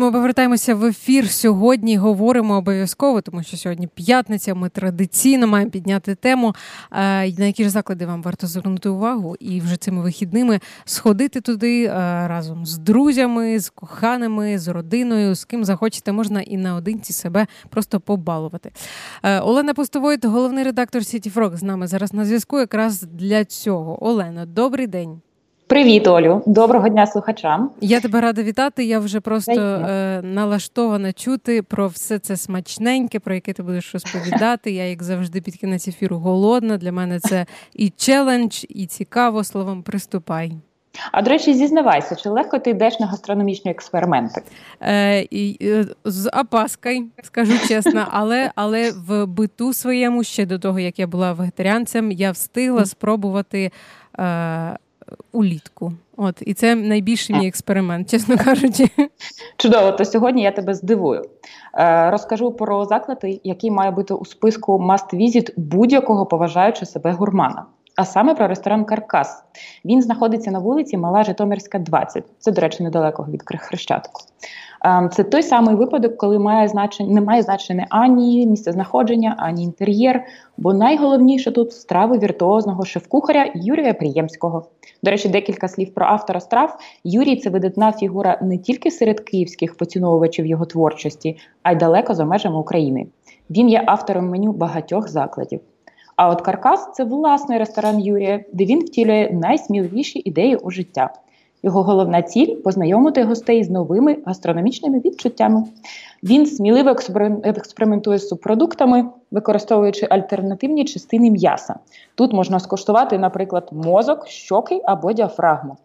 Ми повертаємося в ефір сьогодні. Говоримо обов'язково, тому що сьогодні п'ятниця. Ми традиційно маємо підняти тему, е, на які ж заклади вам варто звернути увагу, і вже цими вихідними сходити туди е, разом з друзями, з коханими, з родиною, з ким захочете, можна і наодинці себе просто побалувати. Е, Олена Постовойт, головний редактор Сіті Фрок, з нами зараз на зв'язку. Якраз для цього. Олена, добрий день. Привіт, Олю, доброго дня слухачам. Я тебе рада вітати. Я вже просто е, налаштована чути про все це смачненьке, про яке ти будеш розповідати. Я, як завжди, під кінець ефіру голодна. Для мене це і челендж, і цікаво. Словом, приступай. А до речі, зізнавайся, чи легко ти йдеш на гастрономічні експерименти? Е, і, е, З опаскою, скажу чесно, але але в биту своєму ще до того, як я була вегетаріанцем, я встигла спробувати. Е, улітку. От і це найбільший мій експеримент, чесно кажучи. Чудово, то сьогодні я тебе здивую. Е, Розкажу про заклади, які має бути у списку must visit будь-якого поважаючи себе гурмана. А саме про ресторан Каркас. Він знаходиться на вулиці Мала Житомирська, 20. Це, до речі, недалеко від Хрещатику. Ем, це той самий випадок, коли має значення, не має значення ані місце знаходження, ані інтер'єр. Бо найголовніше тут страви віртуозного шеф-кухаря Юрія Приємського. До речі, декілька слів про автора страв. Юрій це видатна фігура не тільки серед київських поціновувачів його творчості, а й далеко за межами України. Він є автором меню багатьох закладів. А от Каркас це власний ресторан Юрія, де він втілює найсміливіші ідеї у життя. Його головна ціль познайомити гостей з новими гастрономічними відчуттями. Він сміливо експериментує з субпродуктами, використовуючи альтернативні частини м'яса. Тут можна скуштувати, наприклад, мозок, щоки або діафрагму.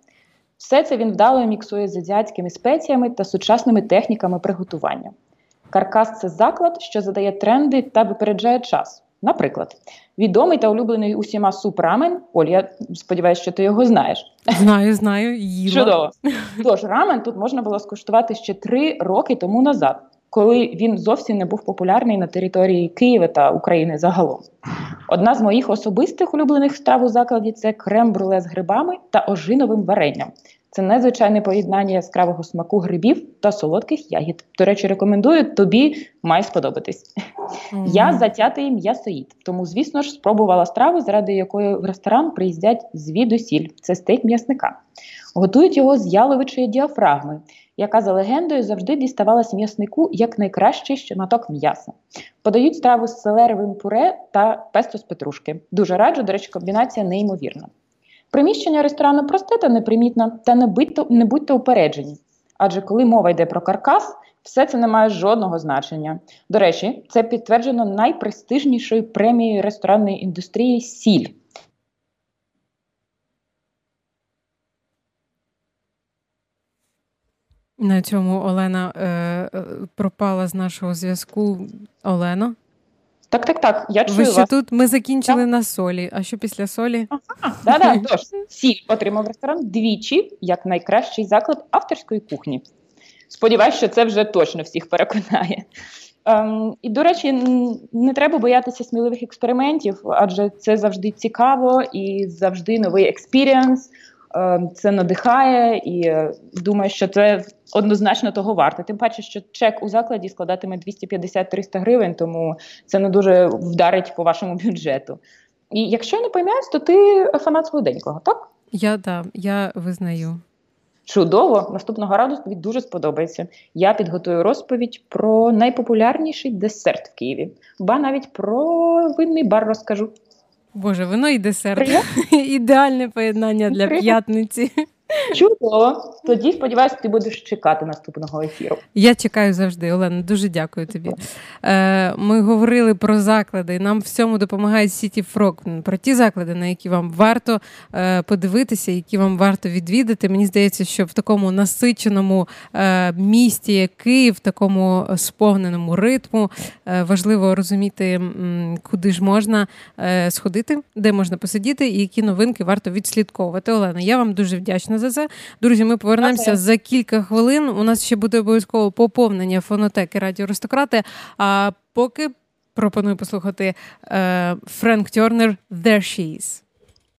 Все це він вдало міксує з азіатськими спеціями та сучасними техніками приготування. Каркас це заклад, що задає тренди та випереджає час. Наприклад, відомий та улюблений усіма суп рамен. Оль, я сподіваюся, що ти його знаєш. Знаю, знаю. їла. Чудово. Тож рамен тут можна було скуштувати ще три роки тому назад, коли він зовсім не був популярний на території Києва та України загалом. Одна з моїх особистих улюблених страв у закладі це крем-бруле з грибами та ожиновим варенням. Це незвичайне поєднання яскравого смаку грибів та солодких ягід. До речі, рекомендую тобі має сподобатись. Mm-hmm. Я затятий м'ясоїд, тому, звісно ж, спробувала страву, заради якої в ресторан приїздять звідусіль. Це стейк м'ясника. Готують його з яловичої діафрагми, яка за легендою завжди діставалась м'яснику як найкращий шматок м'яса. Подають страву з селеровим пуре та песто з петрушки. Дуже раджу, до речі, комбінація неймовірна. Приміщення ресторану просте та непримітне, та не будьте, не будьте упереджені. Адже коли мова йде про каркас, все це не має жодного значення. До речі, це підтверджено найпрестижнішою премією ресторанної індустрії Сіль. На цьому Олена е, е пропала з нашого зв'язку. Олено? Так, так, так. Я чую Ви що вас. тут ми закінчили так? на солі. А що після солі? Ага, да, да, тож, сіль отримав ресторан двічі як найкращий заклад авторської кухні. Сподіваюсь, що це вже точно всіх переконає. Ем, І, до речі, не треба боятися сміливих експериментів, адже це завжди цікаво і завжди новий experience. Ем, це надихає і е, думаю, що це однозначно того варте. Тим паче, що чек у закладі складатиме 250-300 гривень, тому це не дуже вдарить по вашому бюджету. І якщо я не помиляюсь, то ти фанат солоденького, так? Я да, я визнаю. Чудово, наступного разу тобі дуже сподобається. Я підготую розповідь про найпопулярніший десерт в Києві, ба навіть про винний бар розкажу. Боже, вино і десерт. Ідеальне поєднання для п'ятниці. Чудово. Тоді сподіваюся, ти будеш чекати наступного ефіру. Я чекаю завжди, Олена. Дуже дякую тобі. Е, Ми говорили про заклади. Нам в цьому допомагає City Frog, про ті заклади, на які вам варто е, подивитися, які вам варто відвідати. Мені здається, що в такому насиченому е, місті, як Київ, в такому сповненому ритму, важливо розуміти, куди ж можна сходити, де можна посидіти, і які новинки варто відслідковувати. Олена, я вам дуже вдячна вдячна за це. Друзі, ми повернемося okay. за кілька хвилин. У нас ще буде обов'язково поповнення фонотеки Радіо Аристократи. А поки пропоную послухати е, Френк Тернер «There She Is».